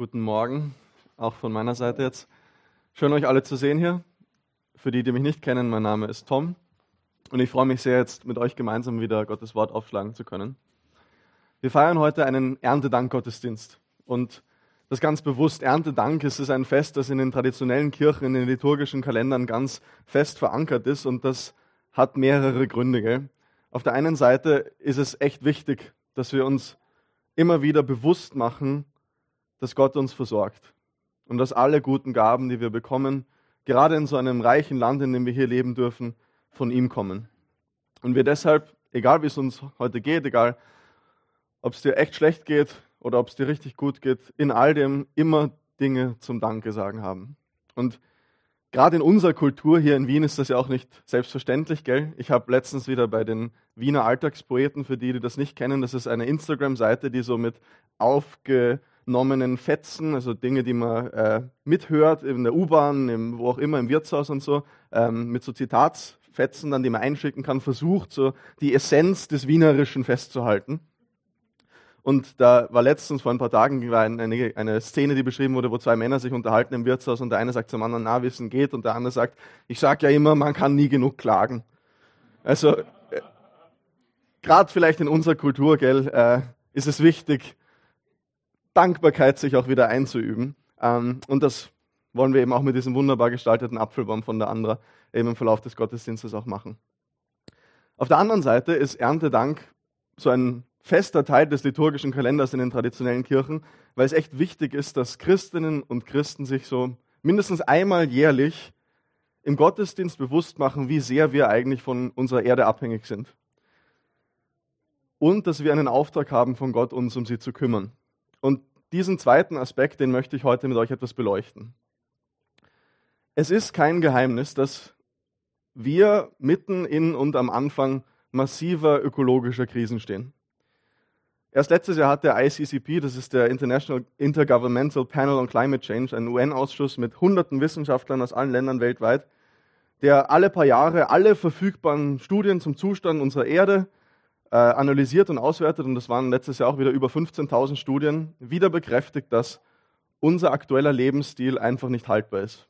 Guten Morgen, auch von meiner Seite jetzt. Schön euch alle zu sehen hier. Für die, die mich nicht kennen, mein Name ist Tom und ich freue mich sehr, jetzt mit euch gemeinsam wieder Gottes Wort aufschlagen zu können. Wir feiern heute einen Erntedank-Gottesdienst und das ganz bewusst. Erntedank ist es ein Fest, das in den traditionellen Kirchen, in den liturgischen Kalendern ganz fest verankert ist und das hat mehrere Gründe. Gell? Auf der einen Seite ist es echt wichtig, dass wir uns immer wieder bewusst machen, dass Gott uns versorgt und dass alle guten Gaben, die wir bekommen, gerade in so einem reichen Land, in dem wir hier leben dürfen, von ihm kommen. Und wir deshalb, egal wie es uns heute geht, egal ob es dir echt schlecht geht oder ob es dir richtig gut geht, in all dem immer Dinge zum Danke sagen haben. Und gerade in unserer Kultur hier in Wien ist das ja auch nicht selbstverständlich, gell? Ich habe letztens wieder bei den Wiener Alltagspoeten, für die, die das nicht kennen, das ist eine Instagram-Seite, die so mit aufge aufgenommenen Fetzen, also Dinge, die man äh, mithört in der U-Bahn, wo auch immer, im Wirtshaus und so, ähm, mit so Zitatsfetzen, dann, die man einschicken kann, versucht, so die Essenz des Wienerischen festzuhalten. Und da war letztens vor ein paar Tagen eine, eine, Szene, die beschrieben wurde, wo zwei Männer sich unterhalten im Wirtshaus und der eine sagt zum anderen, na, wissen geht, und der andere sagt, ich sage ja immer, man kann nie genug klagen. Also, äh, gerade vielleicht in unserer Kultur, gell, äh, ist es wichtig, Dankbarkeit sich auch wieder einzuüben. Ähm, und das wollen wir eben auch mit diesem wunderbar gestalteten Apfelbaum von der Andra eben im Verlauf des Gottesdienstes auch machen. Auf der anderen Seite ist Erntedank so ein fester Teil des liturgischen Kalenders in den traditionellen Kirchen, weil es echt wichtig ist, dass Christinnen und Christen sich so mindestens einmal jährlich im Gottesdienst bewusst machen, wie sehr wir eigentlich von unserer Erde abhängig sind. Und dass wir einen Auftrag haben von Gott, uns um sie zu kümmern. Und diesen zweiten Aspekt, den möchte ich heute mit euch etwas beleuchten. Es ist kein Geheimnis, dass wir mitten in und am Anfang massiver ökologischer Krisen stehen. Erst letztes Jahr hat der ICCP, das ist der International Intergovernmental Panel on Climate Change, ein UN-Ausschuss mit hunderten Wissenschaftlern aus allen Ländern weltweit, der alle paar Jahre alle verfügbaren Studien zum Zustand unserer Erde äh, analysiert und auswertet, und das waren letztes Jahr auch wieder über 15.000 Studien, wieder bekräftigt, dass unser aktueller Lebensstil einfach nicht haltbar ist.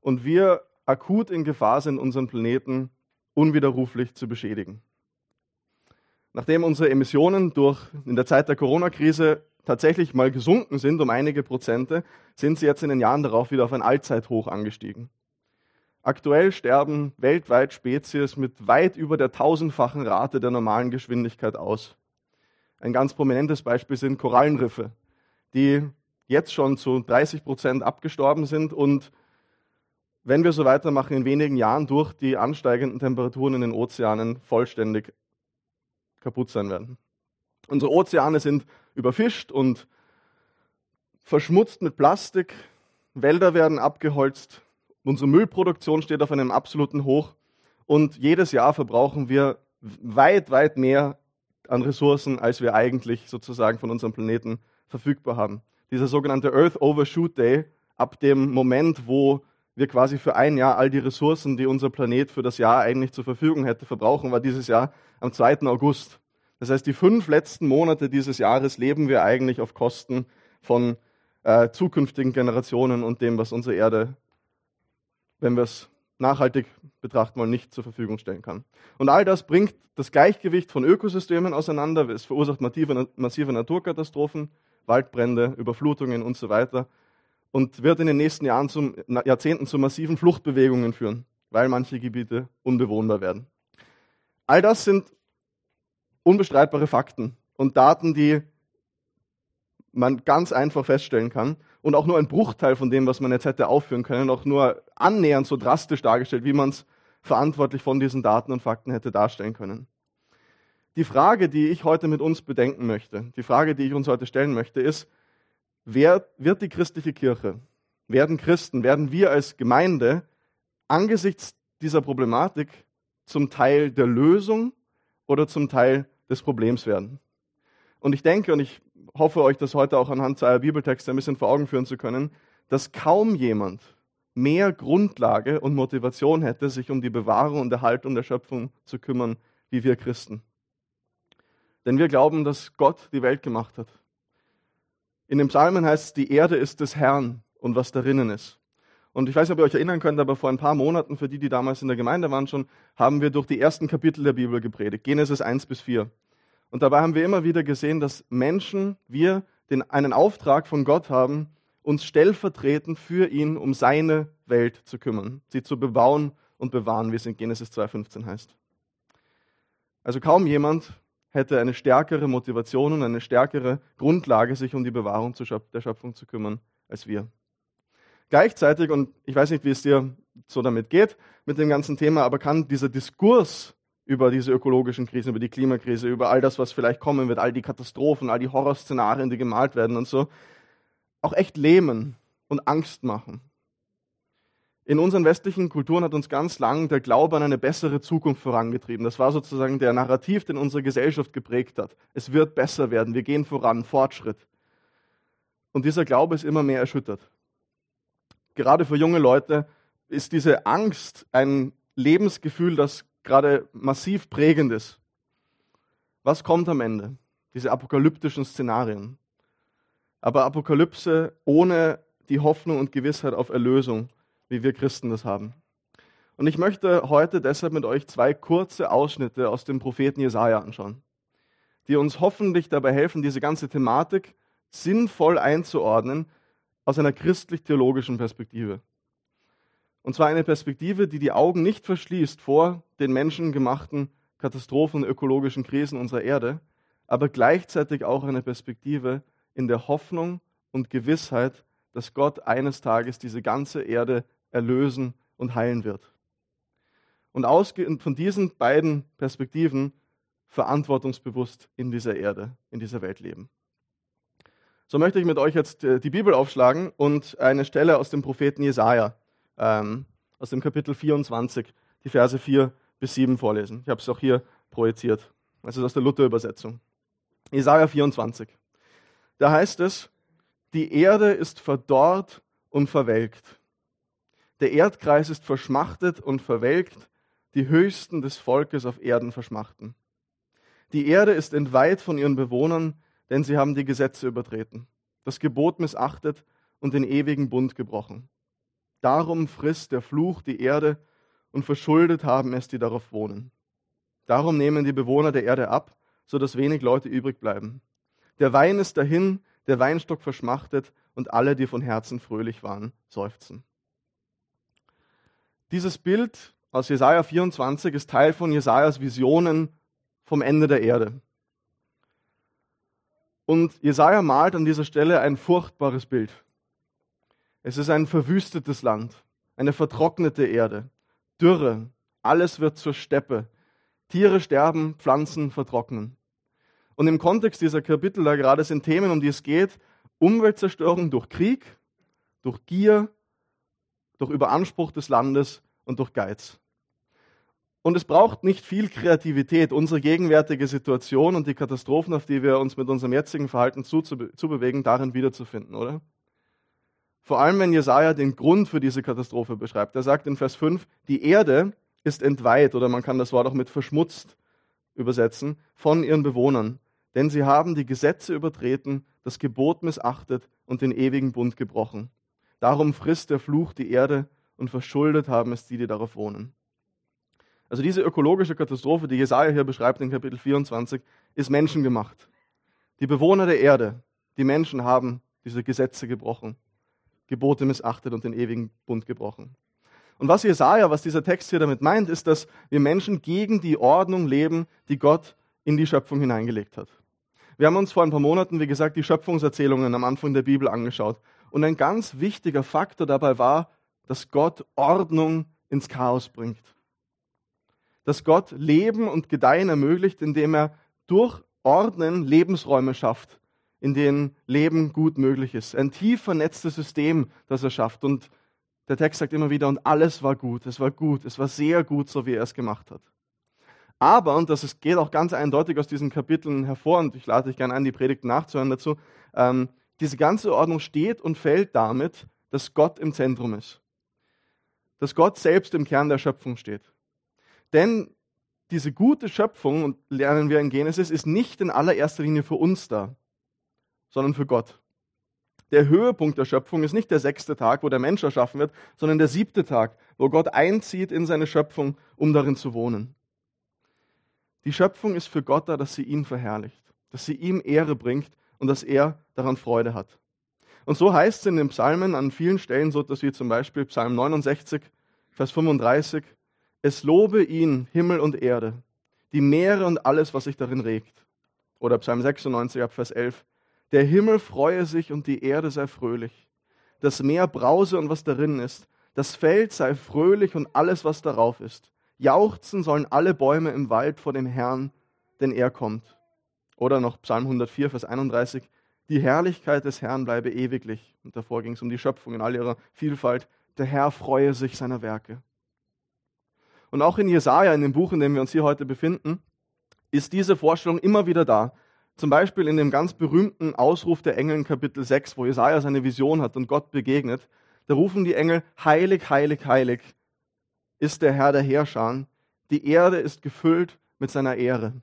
Und wir akut in Gefahr sind, unseren Planeten unwiderruflich zu beschädigen. Nachdem unsere Emissionen durch in der Zeit der Corona-Krise tatsächlich mal gesunken sind um einige Prozente, sind sie jetzt in den Jahren darauf wieder auf ein Allzeithoch angestiegen. Aktuell sterben weltweit Spezies mit weit über der tausendfachen Rate der normalen Geschwindigkeit aus. Ein ganz prominentes Beispiel sind Korallenriffe, die jetzt schon zu 30 Prozent abgestorben sind und wenn wir so weitermachen, in wenigen Jahren durch die ansteigenden Temperaturen in den Ozeanen vollständig kaputt sein werden. Unsere Ozeane sind überfischt und verschmutzt mit Plastik, Wälder werden abgeholzt, Unsere Müllproduktion steht auf einem absoluten Hoch und jedes Jahr verbrauchen wir weit, weit mehr an Ressourcen, als wir eigentlich sozusagen von unserem Planeten verfügbar haben. Dieser sogenannte Earth Overshoot Day, ab dem Moment, wo wir quasi für ein Jahr all die Ressourcen, die unser Planet für das Jahr eigentlich zur Verfügung hätte, verbrauchen, war dieses Jahr am 2. August. Das heißt, die fünf letzten Monate dieses Jahres leben wir eigentlich auf Kosten von äh, zukünftigen Generationen und dem, was unsere Erde wenn wir es nachhaltig betrachten wollen, nicht zur Verfügung stellen kann. Und all das bringt das Gleichgewicht von Ökosystemen auseinander. Es verursacht massive, Naturkatastrophen, Waldbrände, Überflutungen und so weiter und wird in den nächsten Jahren zum, Jahrzehnten zu massiven Fluchtbewegungen führen, weil manche Gebiete unbewohnbar werden. All das sind unbestreitbare Fakten und Daten, die man ganz einfach feststellen kann und auch nur ein Bruchteil von dem, was man jetzt hätte aufführen können, auch nur annähernd so drastisch dargestellt, wie man es verantwortlich von diesen Daten und Fakten hätte darstellen können. Die Frage, die ich heute mit uns bedenken möchte, die Frage, die ich uns heute stellen möchte, ist, wer wird die christliche Kirche, werden Christen, werden wir als Gemeinde angesichts dieser Problematik zum Teil der Lösung oder zum Teil des Problems werden? Und ich denke, und ich hoffe euch das heute auch anhand zweier Bibeltexte ein bisschen vor Augen führen zu können, dass kaum jemand mehr Grundlage und Motivation hätte, sich um die Bewahrung und Erhaltung der Schöpfung zu kümmern, wie wir Christen. Denn wir glauben, dass Gott die Welt gemacht hat. In den Psalmen heißt es, die Erde ist des Herrn und was darinnen ist. Und ich weiß nicht, ob ihr euch erinnern könnt, aber vor ein paar Monaten, für die, die damals in der Gemeinde waren schon, haben wir durch die ersten Kapitel der Bibel gepredigt, Genesis 1 bis 4. Und dabei haben wir immer wieder gesehen, dass Menschen, wir den, einen Auftrag von Gott haben, uns stellvertretend für ihn um seine Welt zu kümmern, sie zu bebauen und bewahren, wie es in Genesis 2.15 heißt. Also kaum jemand hätte eine stärkere Motivation und eine stärkere Grundlage, sich um die Bewahrung der Schöpfung zu kümmern, als wir. Gleichzeitig, und ich weiß nicht, wie es dir so damit geht, mit dem ganzen Thema, aber kann dieser Diskurs über diese ökologischen Krisen, über die Klimakrise, über all das, was vielleicht kommen wird, all die Katastrophen, all die Horrorszenarien, die gemalt werden und so, auch echt lähmen und Angst machen. In unseren westlichen Kulturen hat uns ganz lang der Glaube an eine bessere Zukunft vorangetrieben. Das war sozusagen der Narrativ, den unsere Gesellschaft geprägt hat. Es wird besser werden, wir gehen voran, Fortschritt. Und dieser Glaube ist immer mehr erschüttert. Gerade für junge Leute ist diese Angst ein Lebensgefühl, das gerade massiv prägend ist. Was kommt am Ende? Diese apokalyptischen Szenarien. Aber Apokalypse ohne die Hoffnung und Gewissheit auf Erlösung wie wir Christen das haben. Und ich möchte heute deshalb mit euch zwei kurze Ausschnitte aus dem Propheten Jesaja anschauen, die uns hoffentlich dabei helfen, diese ganze Thematik sinnvoll einzuordnen aus einer christlich-theologischen Perspektive. Und zwar eine Perspektive, die die Augen nicht verschließt vor den menschengemachten Katastrophen und ökologischen Krisen unserer Erde, aber gleichzeitig auch eine Perspektive in der Hoffnung und Gewissheit, dass Gott eines Tages diese ganze Erde erlösen und heilen wird. Und ausgehend von diesen beiden Perspektiven verantwortungsbewusst in dieser Erde, in dieser Welt leben. So möchte ich mit euch jetzt äh, die Bibel aufschlagen und eine Stelle aus dem Propheten Jesaja, ähm, aus dem Kapitel 24, die Verse 4 bis 7 vorlesen. Ich habe es auch hier projiziert. Das ist aus der Luther-Übersetzung. Jesaja 24. Da heißt es: Die Erde ist verdorrt und verwelkt. Der Erdkreis ist verschmachtet und verwelkt, die Höchsten des Volkes auf Erden verschmachten. Die Erde ist entweiht von ihren Bewohnern, denn sie haben die Gesetze übertreten, das Gebot missachtet und den ewigen Bund gebrochen. Darum frisst der Fluch die Erde und verschuldet haben es, die darauf wohnen. Darum nehmen die Bewohner der Erde ab, so dass wenig Leute übrig bleiben. Der Wein ist dahin, der Weinstock verschmachtet und alle, die von Herzen fröhlich waren, seufzen. Dieses Bild aus Jesaja 24 ist Teil von Jesajas Visionen vom Ende der Erde. Und Jesaja malt an dieser Stelle ein furchtbares Bild. Es ist ein verwüstetes Land, eine vertrocknete Erde, Dürre, alles wird zur Steppe. Tiere sterben, Pflanzen vertrocknen. Und im Kontext dieser Kapitel da gerade sind Themen, um die es geht, Umweltzerstörung durch Krieg, durch Gier, durch Überanspruch des Landes und durch Geiz. Und es braucht nicht viel Kreativität, unsere gegenwärtige Situation und die Katastrophen, auf die wir uns mit unserem jetzigen Verhalten zubewegen, darin wiederzufinden, oder? Vor allem, wenn Jesaja den Grund für diese Katastrophe beschreibt. Er sagt in Vers 5, die Erde ist entweiht, oder man kann das Wort auch mit verschmutzt übersetzen, von ihren Bewohnern. Denn sie haben die Gesetze übertreten, das Gebot missachtet und den ewigen Bund gebrochen. Darum frisst der Fluch die Erde und verschuldet haben es die, die darauf wohnen. Also diese ökologische Katastrophe, die Jesaja hier beschreibt in Kapitel 24, ist menschengemacht. Die Bewohner der Erde, die Menschen haben diese Gesetze gebrochen, Gebote missachtet und den ewigen Bund gebrochen. Und was Jesaja, was dieser Text hier damit meint, ist, dass wir Menschen gegen die Ordnung leben, die Gott in die Schöpfung hineingelegt hat. Wir haben uns vor ein paar Monaten, wie gesagt, die Schöpfungserzählungen am Anfang der Bibel angeschaut. Und ein ganz wichtiger Faktor dabei war, dass Gott Ordnung ins Chaos bringt. Dass Gott Leben und Gedeihen ermöglicht, indem er durch Ordnen Lebensräume schafft, in denen Leben gut möglich ist. Ein tief vernetztes System, das er schafft. Und der Text sagt immer wieder, und alles war gut, es war gut, es war sehr gut, so wie er es gemacht hat. Aber, und das geht auch ganz eindeutig aus diesen Kapiteln hervor, und ich lade dich gerne ein, die Predigten nachzuhören dazu, ähm, diese ganze Ordnung steht und fällt damit, dass Gott im Zentrum ist dass Gott selbst im Kern der Schöpfung steht. Denn diese gute Schöpfung, und lernen wir in Genesis, ist nicht in allererster Linie für uns da, sondern für Gott. Der Höhepunkt der Schöpfung ist nicht der sechste Tag, wo der Mensch erschaffen wird, sondern der siebte Tag, wo Gott einzieht in seine Schöpfung, um darin zu wohnen. Die Schöpfung ist für Gott da, dass sie ihn verherrlicht, dass sie ihm Ehre bringt und dass er daran Freude hat. Und so heißt es in den Psalmen an vielen Stellen, so dass wie zum Beispiel Psalm 69, Vers 35, es lobe ihn Himmel und Erde, die Meere und alles, was sich darin regt. Oder Psalm 96 ab Vers 11, der Himmel freue sich und die Erde sei fröhlich. Das Meer brause und was darin ist. Das Feld sei fröhlich und alles, was darauf ist. Jauchzen sollen alle Bäume im Wald vor dem Herrn, denn er kommt. Oder noch Psalm 104, Vers 31. Die Herrlichkeit des Herrn bleibe ewiglich. Und davor ging es um die Schöpfung in all ihrer Vielfalt. Der Herr freue sich seiner Werke. Und auch in Jesaja, in dem Buch, in dem wir uns hier heute befinden, ist diese Vorstellung immer wieder da. Zum Beispiel in dem ganz berühmten Ausruf der Engel in Kapitel 6, wo Jesaja seine Vision hat und Gott begegnet. Da rufen die Engel, heilig, heilig, heilig ist der Herr der Herrscher. Die Erde ist gefüllt mit seiner Ehre.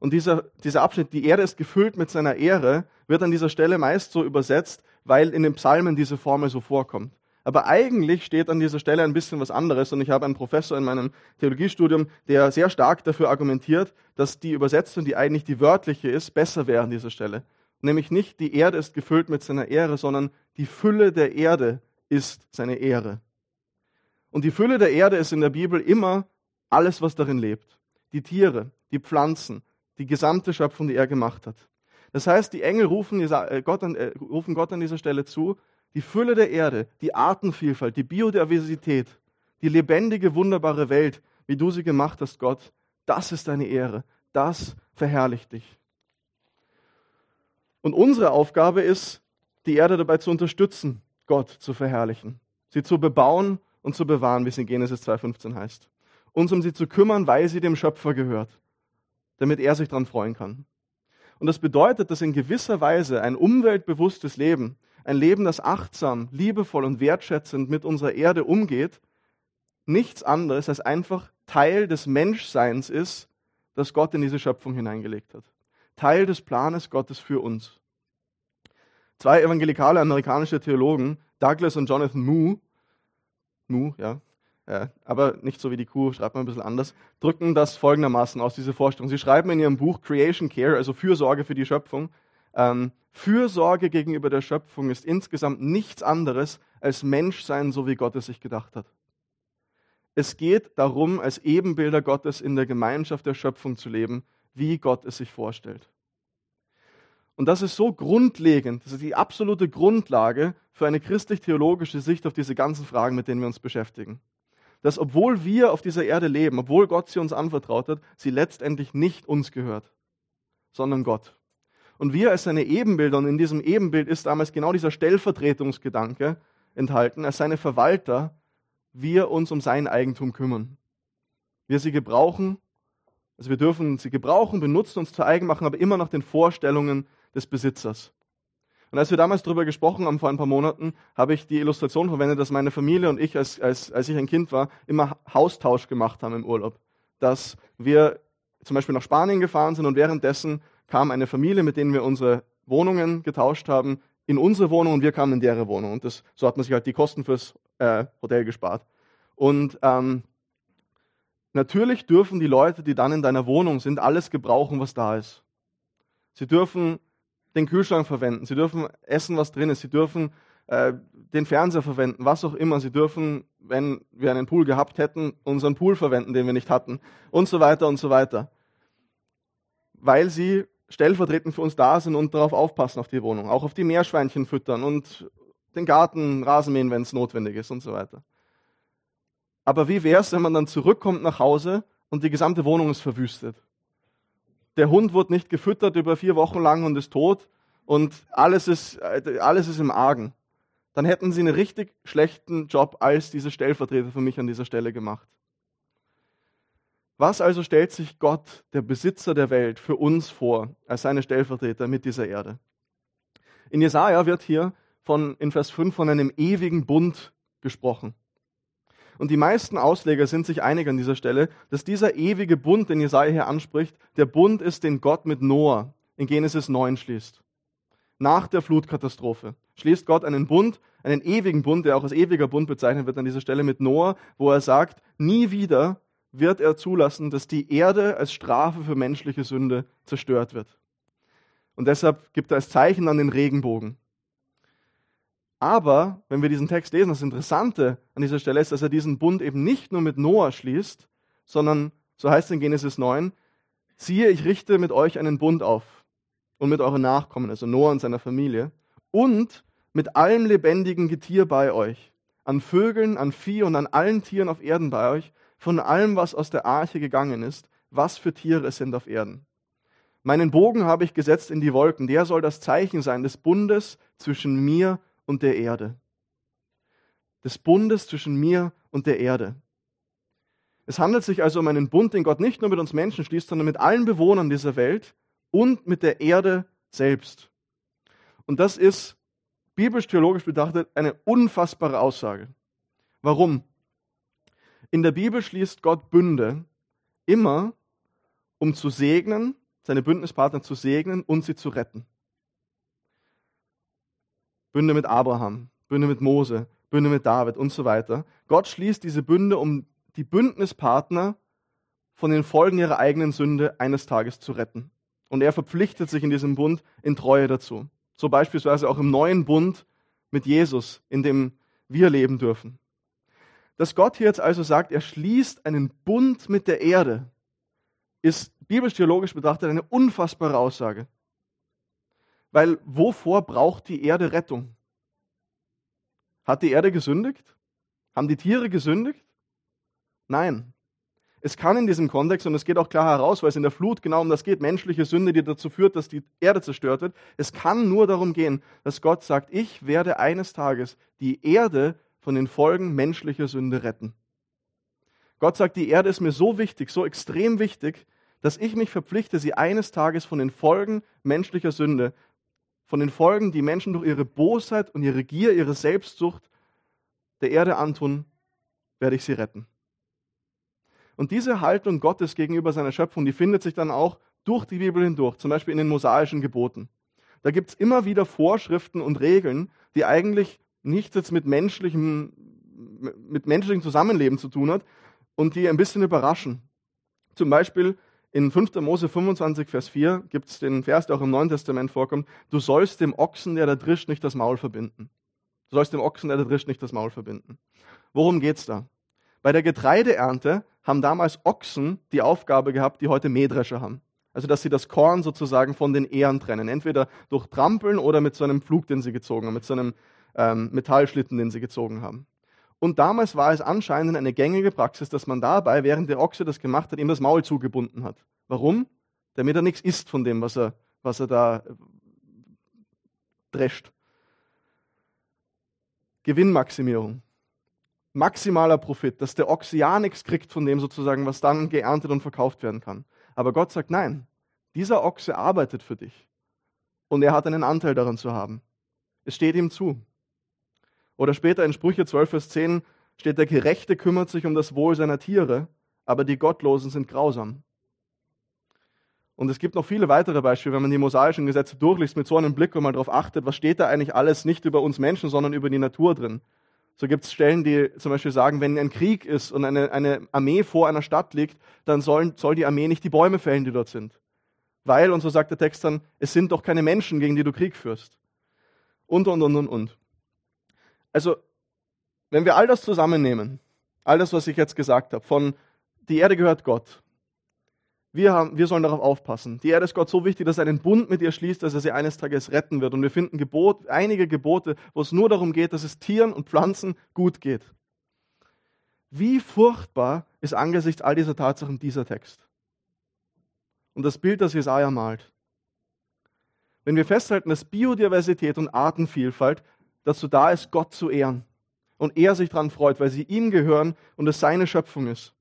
Und dieser, dieser Abschnitt, die Erde ist gefüllt mit seiner Ehre, wird an dieser Stelle meist so übersetzt, weil in den Psalmen diese Formel so vorkommt. Aber eigentlich steht an dieser Stelle ein bisschen was anderes und ich habe einen Professor in meinem Theologiestudium, der sehr stark dafür argumentiert, dass die Übersetzung, die eigentlich die wörtliche ist, besser wäre an dieser Stelle. Nämlich nicht die Erde ist gefüllt mit seiner Ehre, sondern die Fülle der Erde ist seine Ehre. Und die Fülle der Erde ist in der Bibel immer alles, was darin lebt. Die Tiere, die Pflanzen, die gesamte Schöpfung, die er gemacht hat. Das heißt, die Engel rufen äh, äh, Gott an dieser Stelle zu, die Fülle der Erde, die Artenvielfalt, die Biodiversität, die lebendige, wunderbare Welt, wie du sie gemacht hast, Gott, das ist deine Ehre. Das verherrlicht dich. Und unsere Aufgabe ist, die Erde dabei zu unterstützen, Gott zu verherrlichen, sie zu bebauen und zu bewahren, wie es in Genesis 2.15 heißt. Uns um sie zu kümmern, weil sie dem Schöpfer gehört, damit er sich daran freuen kann. Und das bedeutet, dass in gewisser Weise ein umweltbewusstes Leben, ein Leben, das achtsam, liebevoll und wertschätzend mit unserer Erde umgeht, nichts anderes als einfach Teil des Menschseins ist, das Gott in diese Schöpfung hineingelegt hat. Teil des Planes Gottes für uns. Zwei evangelikale amerikanische Theologen, Douglas und Jonathan Moo, Moo, ja, äh, aber nicht so wie die Kuh, schreibt man ein bisschen anders, drücken das folgendermaßen aus, diese Vorstellung. Sie schreiben in ihrem Buch Creation Care, also Fürsorge für die Schöpfung, ähm, Fürsorge gegenüber der Schöpfung ist insgesamt nichts anderes als Menschsein, so wie Gott es sich gedacht hat. Es geht darum, als Ebenbilder Gottes in der Gemeinschaft der Schöpfung zu leben, wie Gott es sich vorstellt. Und das ist so grundlegend, das ist die absolute Grundlage für eine christlich-theologische Sicht auf diese ganzen Fragen, mit denen wir uns beschäftigen. Dass obwohl wir auf dieser Erde leben, obwohl Gott sie uns anvertraut hat, sie letztendlich nicht uns gehört, sondern Gott. Und wir als seine Ebenbilder, und in diesem Ebenbild ist damals genau dieser Stellvertretungsgedanke enthalten, als seine Verwalter, wir uns um sein Eigentum kümmern. Wir sie gebrauchen, also wir dürfen sie gebrauchen, benutzen, uns zu eigen machen, aber immer nach den Vorstellungen des Besitzers. Und als wir damals darüber gesprochen haben, vor ein paar Monaten, habe ich die Illustration verwendet, dass meine Familie und ich, als, als, als ich ein Kind war, immer Haustausch gemacht haben im Urlaub. Dass wir zum Beispiel nach Spanien gefahren sind und währenddessen kam eine Familie, mit denen wir unsere Wohnungen getauscht haben, in unsere Wohnung und wir kamen in deren Wohnung. Und das, so hat man sich halt die Kosten fürs äh, Hotel gespart. Und ähm, natürlich dürfen die Leute, die dann in deiner Wohnung sind, alles gebrauchen, was da ist. Sie dürfen den Kühlschrank verwenden, sie dürfen essen, was drin ist, sie dürfen äh, den Fernseher verwenden, was auch immer. Sie dürfen, wenn wir einen Pool gehabt hätten, unseren Pool verwenden, den wir nicht hatten und so weiter und so weiter. Weil sie stellvertretend für uns da sind und darauf aufpassen auf die Wohnung, auch auf die Meerschweinchen füttern und den Garten Rasenmähen, wenn es notwendig ist und so weiter. Aber wie wäre es, wenn man dann zurückkommt nach Hause und die gesamte Wohnung ist verwüstet? Der Hund wurde nicht gefüttert über vier Wochen lang und ist tot und alles ist, alles ist im Argen. Dann hätten sie einen richtig schlechten Job als diese Stellvertreter für mich an dieser Stelle gemacht. Was also stellt sich Gott, der Besitzer der Welt, für uns vor, als seine Stellvertreter mit dieser Erde? In Jesaja wird hier von, in Vers 5 von einem ewigen Bund gesprochen. Und die meisten Ausleger sind sich einig an dieser Stelle, dass dieser ewige Bund, den Jesaja hier anspricht, der Bund ist, den Gott mit Noah in Genesis 9 schließt. Nach der Flutkatastrophe schließt Gott einen Bund, einen ewigen Bund, der auch als ewiger Bund bezeichnet wird an dieser Stelle mit Noah, wo er sagt, nie wieder wird er zulassen, dass die Erde als Strafe für menschliche Sünde zerstört wird. Und deshalb gibt er als Zeichen dann den Regenbogen. Aber wenn wir diesen Text lesen, das Interessante an dieser Stelle ist, dass er diesen Bund eben nicht nur mit Noah schließt, sondern, so heißt es in Genesis 9, siehe, ich richte mit euch einen Bund auf und mit euren Nachkommen, also Noah und seiner Familie, und mit allem lebendigen Getier bei euch, an Vögeln, an Vieh und an allen Tieren auf Erden bei euch, von allem, was aus der Arche gegangen ist, was für Tiere es sind auf Erden. Meinen Bogen habe ich gesetzt in die Wolken, der soll das Zeichen sein des Bundes zwischen mir und der Erde. Des Bundes zwischen mir und der Erde. Es handelt sich also um einen Bund, den Gott nicht nur mit uns Menschen schließt, sondern mit allen Bewohnern dieser Welt und mit der Erde selbst. Und das ist biblisch-theologisch betrachtet eine unfassbare Aussage. Warum? In der Bibel schließt Gott Bünde immer, um zu segnen, seine Bündnispartner zu segnen und sie zu retten. Bünde mit Abraham, Bünde mit Mose, Bünde mit David und so weiter. Gott schließt diese Bünde, um die Bündnispartner von den Folgen ihrer eigenen Sünde eines Tages zu retten. Und er verpflichtet sich in diesem Bund in Treue dazu. So beispielsweise auch im neuen Bund mit Jesus, in dem wir leben dürfen. Dass Gott hier jetzt also sagt, er schließt einen Bund mit der Erde, ist biblisch-theologisch betrachtet eine unfassbare Aussage. Weil wovor braucht die Erde Rettung? Hat die Erde gesündigt? Haben die Tiere gesündigt? Nein. Es kann in diesem Kontext, und es geht auch klar heraus, weil es in der Flut genau um das geht, menschliche Sünde, die dazu führt, dass die Erde zerstört wird, es kann nur darum gehen, dass Gott sagt, ich werde eines Tages die Erde von den Folgen menschlicher Sünde retten. Gott sagt, die Erde ist mir so wichtig, so extrem wichtig, dass ich mich verpflichte, sie eines Tages von den Folgen menschlicher Sünde, von den Folgen, die Menschen durch ihre Bosheit und ihre Gier, ihre Selbstsucht der Erde antun, werde ich sie retten. Und diese Haltung Gottes gegenüber seiner Schöpfung, die findet sich dann auch durch die Bibel hindurch, zum Beispiel in den mosaischen Geboten. Da gibt es immer wieder Vorschriften und Regeln, die eigentlich nichts jetzt mit menschlichem, mit menschlichem Zusammenleben zu tun hat und die ein bisschen überraschen. Zum Beispiel in 5. Mose 25, Vers 4 gibt es den Vers, der auch im Neuen Testament vorkommt, du sollst dem Ochsen, der da drischt, nicht das Maul verbinden. Du sollst dem Ochsen, der da drischt, nicht das Maul verbinden. Worum geht's da? Bei der Getreideernte haben damals Ochsen die Aufgabe gehabt, die heute Mähdrescher haben. Also, dass sie das Korn sozusagen von den Ähren trennen. Entweder durch Trampeln oder mit so einem Pflug, den sie gezogen haben, mit so einem ähm, Metallschlitten, den sie gezogen haben. Und damals war es anscheinend eine gängige Praxis, dass man dabei, während der Ochse das gemacht hat, ihm das Maul zugebunden hat. Warum? Damit er nichts isst von dem, was er, was er da äh, drescht. Gewinnmaximierung. Maximaler Profit, dass der Ochse ja nichts kriegt von dem sozusagen, was dann geerntet und verkauft werden kann. Aber Gott sagt, nein, dieser Ochse arbeitet für dich. Und er hat einen Anteil daran zu haben. Es steht ihm zu. Oder später in Sprüche 12, Vers 10 steht, der Gerechte kümmert sich um das Wohl seiner Tiere, aber die Gottlosen sind grausam. Und es gibt noch viele weitere Beispiele, wenn man die mosaischen Gesetze durchliest mit so einem Blick und mal darauf achtet, was steht da eigentlich alles nicht über uns Menschen, sondern über die Natur drin. So gibt es Stellen, die zum Beispiel sagen, wenn ein Krieg ist und eine, eine Armee vor einer Stadt liegt, dann sollen, soll die Armee nicht die Bäume fällen, die dort sind. Weil, und so sagt der Text dann, es sind doch keine Menschen, gegen die du Krieg führst. Und, und, und, und, und. Also, wenn wir all das zusammennehmen, all das, was ich jetzt gesagt habe, von die Erde gehört Gott, wir, haben, wir sollen darauf aufpassen. Die Erde ist Gott so wichtig, dass er einen Bund mit ihr schließt, dass er sie eines Tages retten wird. Und wir finden Gebot, einige Gebote, wo es nur darum geht, dass es Tieren und Pflanzen gut geht. Wie furchtbar ist angesichts all dieser Tatsachen dieser Text? Und das Bild, das Jesaja malt. Wenn wir festhalten, dass Biodiversität und Artenvielfalt dazu da ist, Gott zu ehren. Und er sich daran freut, weil sie ihm gehören und es seine Schöpfung ist.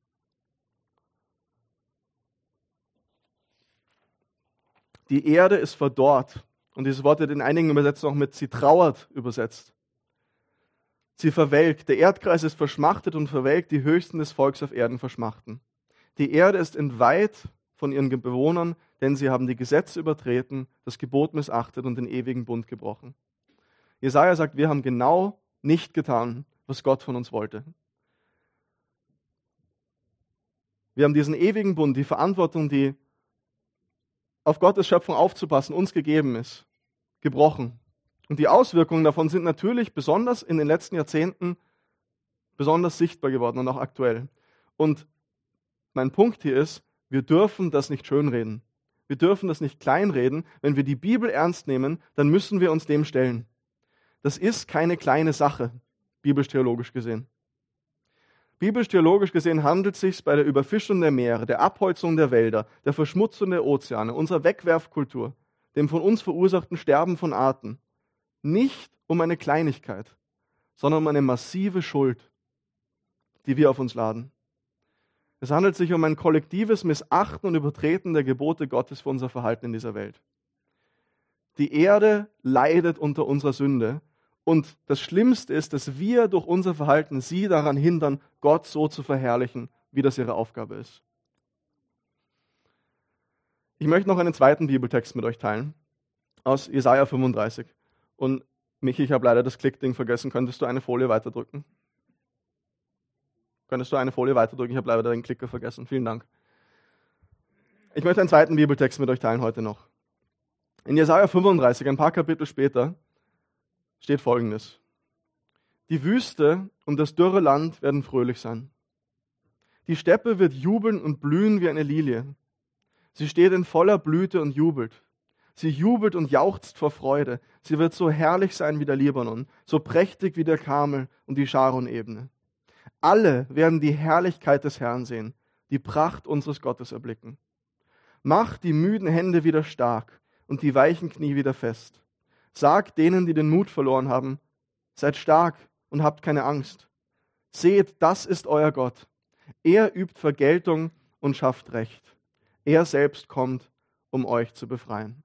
Die Erde ist verdorrt. Und dieses Wort wird in einigen Übersetzungen auch mit sie trauert übersetzt. Sie verwelkt. Der Erdkreis ist verschmachtet und verwelkt. Die Höchsten des Volks auf Erden verschmachten. Die Erde ist entweiht von ihren Bewohnern, denn sie haben die Gesetze übertreten, das Gebot missachtet und den ewigen Bund gebrochen. Jesaja sagt, wir haben genau nicht getan, was Gott von uns wollte. Wir haben diesen ewigen Bund, die Verantwortung, die auf Gottes Schöpfung aufzupassen, uns gegeben ist, gebrochen. Und die Auswirkungen davon sind natürlich besonders in den letzten Jahrzehnten besonders sichtbar geworden und auch aktuell. Und mein Punkt hier ist, wir dürfen das nicht schönreden. Wir dürfen das nicht kleinreden. Wenn wir die Bibel ernst nehmen, dann müssen wir uns dem stellen. Das ist keine kleine Sache, biblisch-theologisch gesehen. Biblisch-theologisch gesehen handelt es sich bei der Überfischung der Meere, der Abholzung der Wälder, der Verschmutzung der Ozeane, unserer Wegwerfkultur, dem von uns verursachten Sterben von Arten, nicht um eine Kleinigkeit, sondern um eine massive Schuld, die wir auf uns laden. Es handelt sich um ein kollektives Missachten und Übertreten der Gebote Gottes für unser Verhalten in dieser Welt. Die Erde leidet unter unserer Sünde und das Schlimmste ist, dass wir durch unser Verhalten sie daran hindern, Gott so zu verherrlichen, wie das ihre Aufgabe ist. Ich möchte noch einen zweiten Bibeltext mit euch teilen, aus Jesaja 35. Und Michi, ich habe leider das Klickding vergessen. Könntest du eine Folie weiterdrücken? Könntest du eine Folie weiterdrücken? Ich habe leider den Klicker vergessen. Vielen Dank. Ich möchte einen zweiten Bibeltext mit euch teilen heute noch. In Jesaja 35, ein paar Kapitel später, steht folgendes: Die Wüste und das dürre Land werden fröhlich sein. Die Steppe wird jubeln und blühen wie eine Lilie. Sie steht in voller Blüte und jubelt. Sie jubelt und jauchzt vor Freude. Sie wird so herrlich sein wie der Libanon, so prächtig wie der Karmel und die Sharon-Ebene. Alle werden die Herrlichkeit des Herrn sehen, die Pracht unseres Gottes erblicken. Mach die müden Hände wieder stark und die weichen Knie wieder fest. Sag denen, die den Mut verloren haben, seid stark und habt keine Angst. Seht, das ist euer Gott. Er übt Vergeltung und schafft Recht. Er selbst kommt, um euch zu befreien.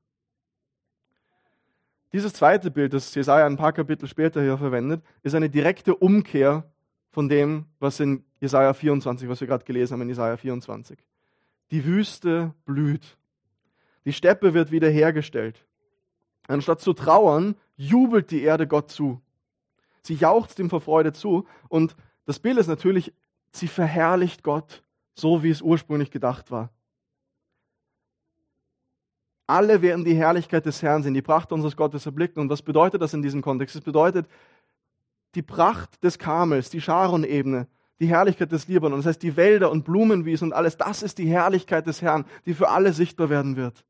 Dieses zweite Bild, das Jesaja ein paar Kapitel später hier verwendet, ist eine direkte Umkehr von dem, was in Jesaja 24, was wir gerade gelesen haben in Jesaja 24. Die Wüste blüht. Die Steppe wird wiederhergestellt. Anstatt zu trauern, jubelt die Erde Gott zu. Sie jauchzt ihm vor Freude zu. Und das Bild ist natürlich, sie verherrlicht Gott, so wie es ursprünglich gedacht war. Alle werden die Herrlichkeit des Herrn sehen, die Pracht unseres Gottes erblicken. Und was bedeutet das in diesem Kontext? Es bedeutet die Pracht des Karmels, die Sharon-Ebene, die Herrlichkeit des Libanon. Das heißt, die Wälder und Blumenwiesen und alles, das ist die Herrlichkeit des Herrn, die für alle sichtbar werden wird.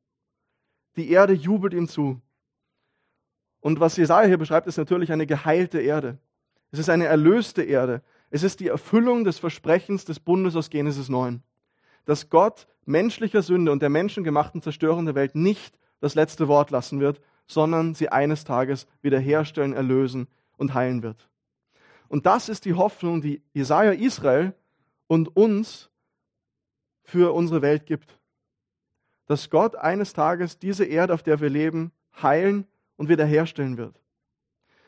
Die Erde jubelt ihm zu. Und was Jesaja hier beschreibt, ist natürlich eine geheilte Erde. Es ist eine erlöste Erde. Es ist die Erfüllung des Versprechens des Bundes aus Genesis 9 dass Gott menschlicher Sünde und der menschengemachten Zerstörung der Welt nicht das letzte Wort lassen wird, sondern sie eines Tages wiederherstellen, erlösen und heilen wird. Und das ist die Hoffnung, die Jesaja Israel und uns für unsere Welt gibt. Dass Gott eines Tages diese Erde, auf der wir leben, heilen und wiederherstellen wird.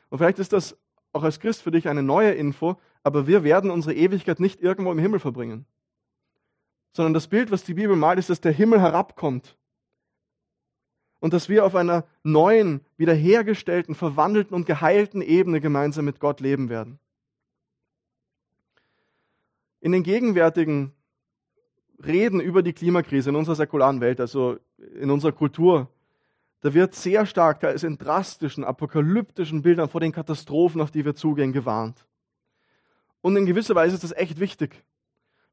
Und vielleicht ist das auch als Christ für dich eine neue Info, aber wir werden unsere Ewigkeit nicht irgendwo im Himmel verbringen sondern das Bild, was die Bibel malt, ist, dass der Himmel herabkommt. Und dass wir auf einer neuen, wiederhergestellten, verwandelten und geheilten Ebene gemeinsam mit Gott leben werden. In den gegenwärtigen Reden über die Klimakrise in unserer säkularen Welt, also in unserer Kultur, da wird sehr stark, da ist in drastischen, apokalyptischen Bildern vor den Katastrophen, auf die wir zugehen, gewarnt. Und in gewisser Weise ist das echt wichtig.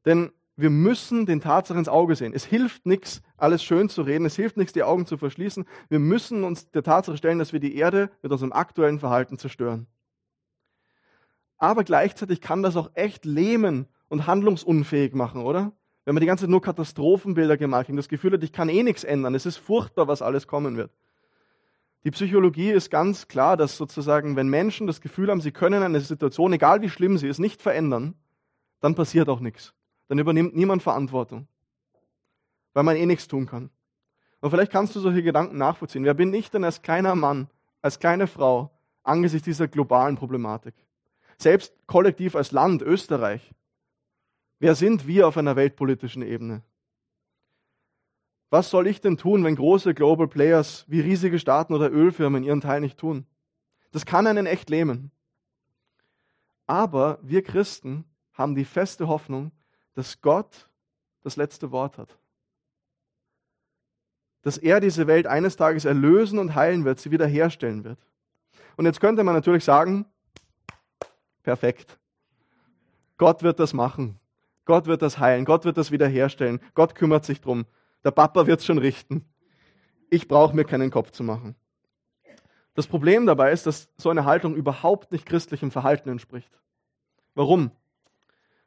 Denn wir müssen den Tatsachen ins Auge sehen. Es hilft nichts, alles schön zu reden. Es hilft nichts, die Augen zu verschließen. Wir müssen uns der Tatsache stellen, dass wir die Erde mit unserem aktuellen Verhalten zerstören. Aber gleichzeitig kann das auch echt lähmen und handlungsunfähig machen, oder? Wenn man die ganze Zeit nur Katastrophenbilder gemacht hat, das Gefühl hat, ich kann eh nichts ändern. Es ist furchtbar, was alles kommen wird. Die Psychologie ist ganz klar, dass sozusagen, wenn Menschen das Gefühl haben, sie können eine Situation, egal wie schlimm sie ist, nicht verändern, dann passiert auch nichts dann übernimmt niemand Verantwortung, weil man eh nichts tun kann. Und vielleicht kannst du solche Gedanken nachvollziehen. Wer bin ich denn als kleiner Mann, als kleine Frau angesichts dieser globalen Problematik? Selbst kollektiv als Land, Österreich. Wer sind wir auf einer weltpolitischen Ebene? Was soll ich denn tun, wenn große Global Players wie riesige Staaten oder Ölfirmen ihren Teil nicht tun? Das kann einen echt lähmen. Aber wir Christen haben die feste Hoffnung, dass Gott das letzte Wort hat. Dass er diese Welt eines Tages erlösen und heilen wird, sie wiederherstellen wird. Und jetzt könnte man natürlich sagen, perfekt. Gott wird das machen. Gott wird das heilen. Gott wird das wiederherstellen. Gott kümmert sich drum. Der Papa wird es schon richten. Ich brauche mir keinen Kopf zu machen. Das Problem dabei ist, dass so eine Haltung überhaupt nicht christlichem Verhalten entspricht. Warum?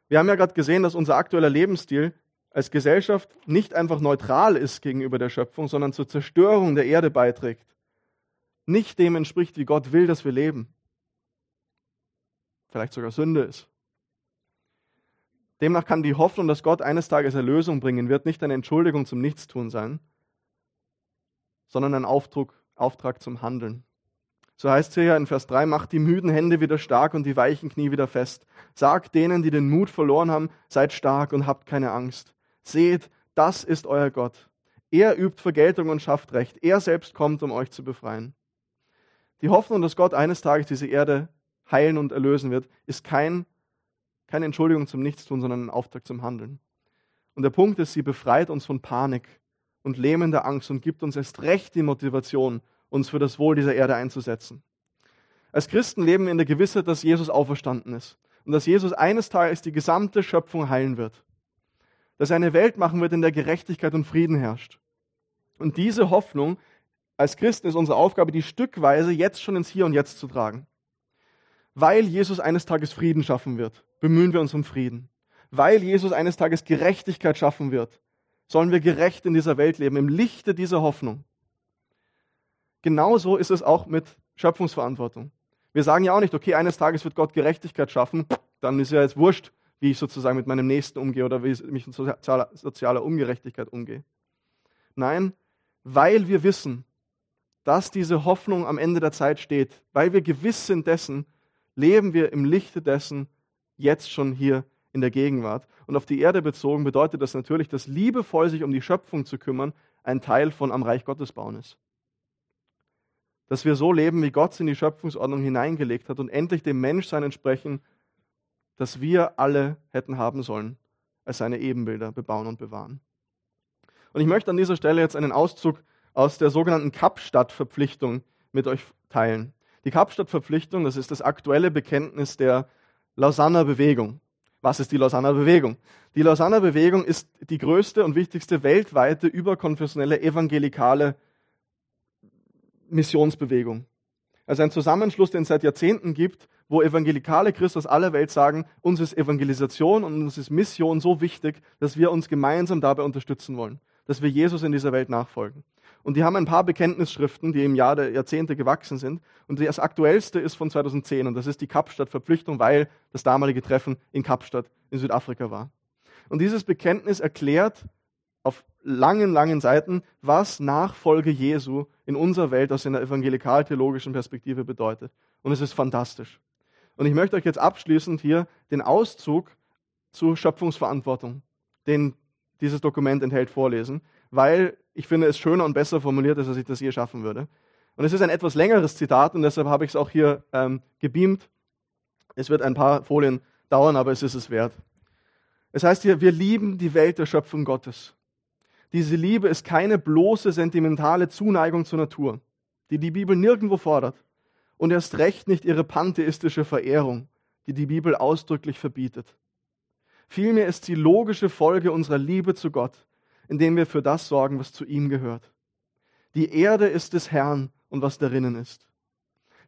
Wir haben ja gerade gesehen, dass unser aktueller Lebensstil als Gesellschaft nicht einfach neutral ist gegenüber der Schöpfung, sondern zur Zerstörung der Erde beiträgt. Nicht dem entspricht, wie Gott will, dass wir leben. Vielleicht sogar Sünde ist. Demnach kann die Hoffnung, dass Gott eines Tages Erlösung bringen wird, nicht eine Entschuldigung zum Nichtstun sein, sondern ein Auftrag, Auftrag zum Handeln. So heißt es hier in Vers 3, macht die müden Hände wieder stark und die weichen Knie wieder fest. Sagt denen, die den Mut verloren haben, seid stark und habt keine Angst. Seht, das ist euer Gott. Er übt Vergeltung und schafft Recht. Er selbst kommt, um euch zu befreien. Die Hoffnung, dass Gott eines Tages diese Erde heilen und erlösen wird, ist kein, keine Entschuldigung zum Nichtstun, sondern ein Auftrag zum Handeln. Und der Punkt ist, sie befreit uns von Panik und lähmender Angst und gibt uns erst recht die Motivation, uns für das Wohl dieser Erde einzusetzen. Als Christen leben wir in der Gewissheit, dass Jesus auferstanden ist und dass Jesus eines Tages die gesamte Schöpfung heilen wird. Dass er eine Welt machen wird, in der Gerechtigkeit und Frieden herrscht. Und diese Hoffnung als Christen ist unsere Aufgabe, die stückweise jetzt schon ins Hier und Jetzt zu tragen. Weil Jesus eines Tages Frieden schaffen wird, bemühen wir uns um Frieden. Weil Jesus eines Tages Gerechtigkeit schaffen wird, sollen wir gerecht in dieser Welt leben, im Lichte dieser Hoffnung. Genauso ist es auch mit Schöpfungsverantwortung. Wir sagen ja auch nicht, okay, eines Tages wird Gott Gerechtigkeit schaffen, dann ist ja jetzt wurscht, wie ich sozusagen mit meinem Nächsten umgehe oder wie ich mit sozialer, sozialer Ungerechtigkeit umgehe. Nein, weil wir wissen, dass diese Hoffnung am Ende der Zeit steht, weil wir gewiss sind dessen, leben wir im Lichte dessen jetzt schon hier in der Gegenwart. Und auf die Erde bezogen bedeutet das natürlich, dass liebevoll sich um die Schöpfung zu kümmern ein Teil von am Reich Gottes bauen ist dass wir so leben, wie Gott es in die Schöpfungsordnung hineingelegt hat und endlich dem Menschsein entsprechen, das wir alle hätten haben sollen, als seine Ebenbilder bebauen und bewahren. Und ich möchte an dieser Stelle jetzt einen Auszug aus der sogenannten Kapstadt-Verpflichtung mit euch teilen. Die Kapstadt-Verpflichtung, das ist das aktuelle Bekenntnis der Lausanner Bewegung. Was ist die Lausanner Bewegung? Die Lausanner Bewegung ist die größte und wichtigste weltweite überkonfessionelle evangelikale Missionsbewegung. Also ein Zusammenschluss, den es seit Jahrzehnten gibt, wo evangelikale Christen aus aller Welt sagen, uns ist Evangelisation und uns ist Mission so wichtig, dass wir uns gemeinsam dabei unterstützen wollen, dass wir Jesus in dieser Welt nachfolgen. Und die haben ein paar Bekenntnisschriften, die im Jahr der Jahrzehnte gewachsen sind. Und das aktuellste ist von 2010 und das ist die Kapstadt-Verpflichtung, weil das damalige Treffen in Kapstadt in Südafrika war. Und dieses Bekenntnis erklärt auf langen, langen Seiten, was Nachfolge Jesu in unserer Welt aus einer evangelikal-theologischen Perspektive bedeutet. Und es ist fantastisch. Und ich möchte euch jetzt abschließend hier den Auszug zur Schöpfungsverantwortung, den dieses Dokument enthält, vorlesen, weil ich finde es schöner und besser formuliert als ich das hier schaffen würde. Und es ist ein etwas längeres Zitat und deshalb habe ich es auch hier ähm, gebeamt. Es wird ein paar Folien dauern, aber es ist es wert. Es heißt hier, wir lieben die Welt der Schöpfung Gottes. Diese Liebe ist keine bloße sentimentale Zuneigung zur Natur, die die Bibel nirgendwo fordert. Und erst recht nicht ihre pantheistische Verehrung, die die Bibel ausdrücklich verbietet. Vielmehr ist sie logische Folge unserer Liebe zu Gott, indem wir für das sorgen, was zu ihm gehört. Die Erde ist des Herrn und was darinnen ist.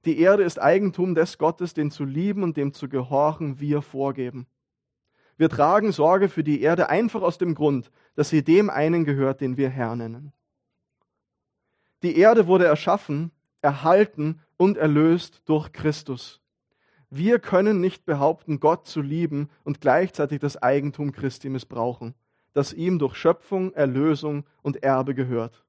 Die Erde ist Eigentum des Gottes, den zu lieben und dem zu gehorchen wir vorgeben. Wir tragen Sorge für die Erde einfach aus dem Grund, dass sie dem einen gehört, den wir Herr nennen. Die Erde wurde erschaffen, erhalten und erlöst durch Christus. Wir können nicht behaupten, Gott zu lieben und gleichzeitig das Eigentum Christi missbrauchen, das ihm durch Schöpfung, Erlösung und Erbe gehört.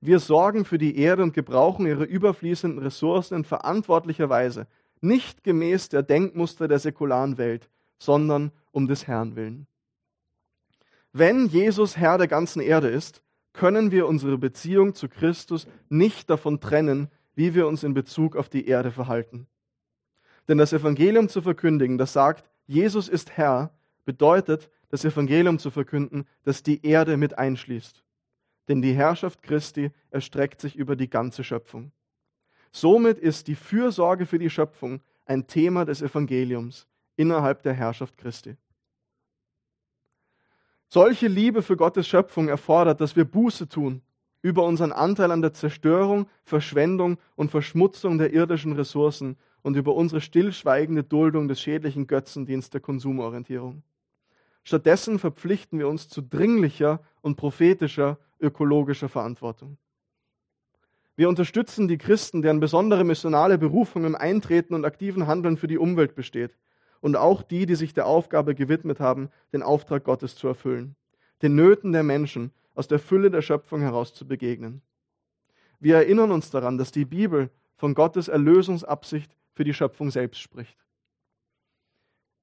Wir sorgen für die Erde und gebrauchen ihre überfließenden Ressourcen in verantwortlicher Weise, nicht gemäß der Denkmuster der säkularen Welt, sondern um des Herrn willen. Wenn Jesus Herr der ganzen Erde ist, können wir unsere Beziehung zu Christus nicht davon trennen, wie wir uns in Bezug auf die Erde verhalten. Denn das Evangelium zu verkündigen, das sagt, Jesus ist Herr, bedeutet, das Evangelium zu verkünden, das die Erde mit einschließt. Denn die Herrschaft Christi erstreckt sich über die ganze Schöpfung. Somit ist die Fürsorge für die Schöpfung ein Thema des Evangeliums innerhalb der Herrschaft Christi. Solche Liebe für Gottes Schöpfung erfordert, dass wir Buße tun über unseren Anteil an der Zerstörung, Verschwendung und Verschmutzung der irdischen Ressourcen und über unsere stillschweigende Duldung des schädlichen Götzendienstes der Konsumorientierung. Stattdessen verpflichten wir uns zu dringlicher und prophetischer ökologischer Verantwortung. Wir unterstützen die Christen, deren besondere missionale Berufung im Eintreten und aktiven Handeln für die Umwelt besteht und auch die, die sich der Aufgabe gewidmet haben, den Auftrag Gottes zu erfüllen, den Nöten der Menschen aus der Fülle der Schöpfung heraus zu begegnen. Wir erinnern uns daran, dass die Bibel von Gottes Erlösungsabsicht für die Schöpfung selbst spricht.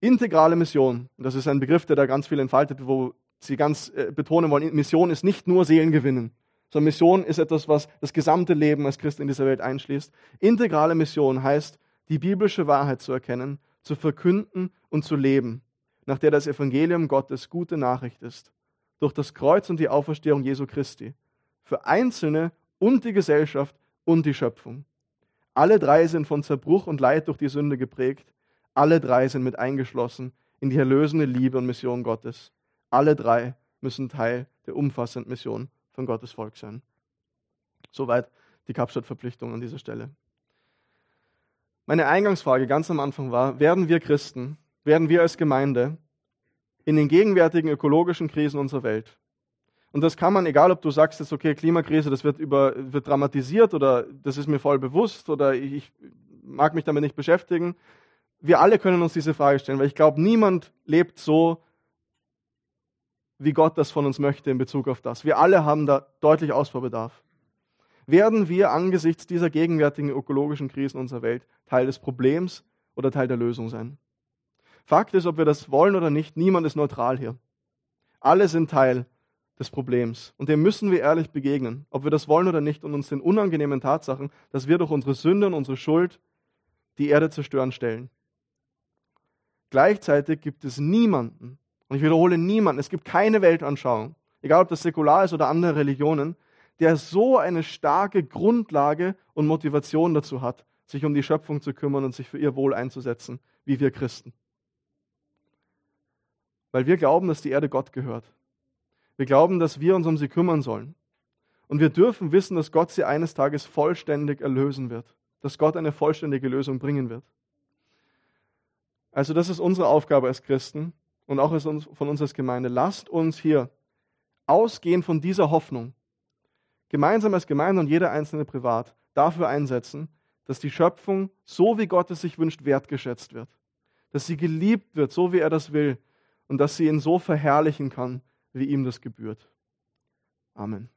Integrale Mission, das ist ein Begriff, der da ganz viel entfaltet, wo Sie ganz äh, betonen wollen, Mission ist nicht nur Seelen gewinnen, sondern Mission ist etwas, was das gesamte Leben als Christ in dieser Welt einschließt. Integrale Mission heißt, die biblische Wahrheit zu erkennen, zu verkünden und zu leben, nach der das Evangelium Gottes gute Nachricht ist, durch das Kreuz und die Auferstehung Jesu Christi, für Einzelne und die Gesellschaft und die Schöpfung. Alle drei sind von Zerbruch und Leid durch die Sünde geprägt. Alle drei sind mit eingeschlossen in die erlösende Liebe und Mission Gottes. Alle drei müssen Teil der umfassenden Mission von Gottes Volk sein. Soweit die Kapstadt-Verpflichtung an dieser Stelle. Meine Eingangsfrage ganz am Anfang war, werden wir Christen, werden wir als Gemeinde in den gegenwärtigen ökologischen Krisen unserer Welt, und das kann man, egal ob du sagst jetzt, okay, Klimakrise, das wird, über, wird dramatisiert oder das ist mir voll bewusst oder ich mag mich damit nicht beschäftigen. Wir alle können uns diese Frage stellen, weil ich glaube, niemand lebt so, wie Gott das von uns möchte in Bezug auf das. Wir alle haben da deutlich Ausbaubedarf. Werden wir angesichts dieser gegenwärtigen ökologischen Krisen unserer Welt Teil des Problems oder Teil der Lösung sein? Fakt ist, ob wir das wollen oder nicht, niemand ist neutral hier. Alle sind Teil des Problems. Und dem müssen wir ehrlich begegnen, ob wir das wollen oder nicht, und uns den unangenehmen Tatsachen, dass wir durch unsere Sünde und unsere Schuld die Erde zerstören, stellen. Gleichzeitig gibt es niemanden, und ich wiederhole niemanden, es gibt keine Weltanschauung, egal ob das säkular ist oder andere Religionen, der so eine starke Grundlage und Motivation dazu hat, sich um die Schöpfung zu kümmern und sich für ihr Wohl einzusetzen, wie wir Christen. Weil wir glauben, dass die Erde Gott gehört. Wir glauben, dass wir uns um sie kümmern sollen. Und wir dürfen wissen, dass Gott sie eines Tages vollständig erlösen wird. Dass Gott eine vollständige Lösung bringen wird. Also das ist unsere Aufgabe als Christen und auch von uns als Gemeinde. Lasst uns hier ausgehend von dieser Hoffnung, gemeinsam als Gemeinde und jeder einzelne privat, dafür einsetzen, dass die Schöpfung, so wie Gott es sich wünscht, wertgeschätzt wird. Dass sie geliebt wird, so wie er das will. Und dass sie ihn so verherrlichen kann, wie ihm das gebührt. Amen.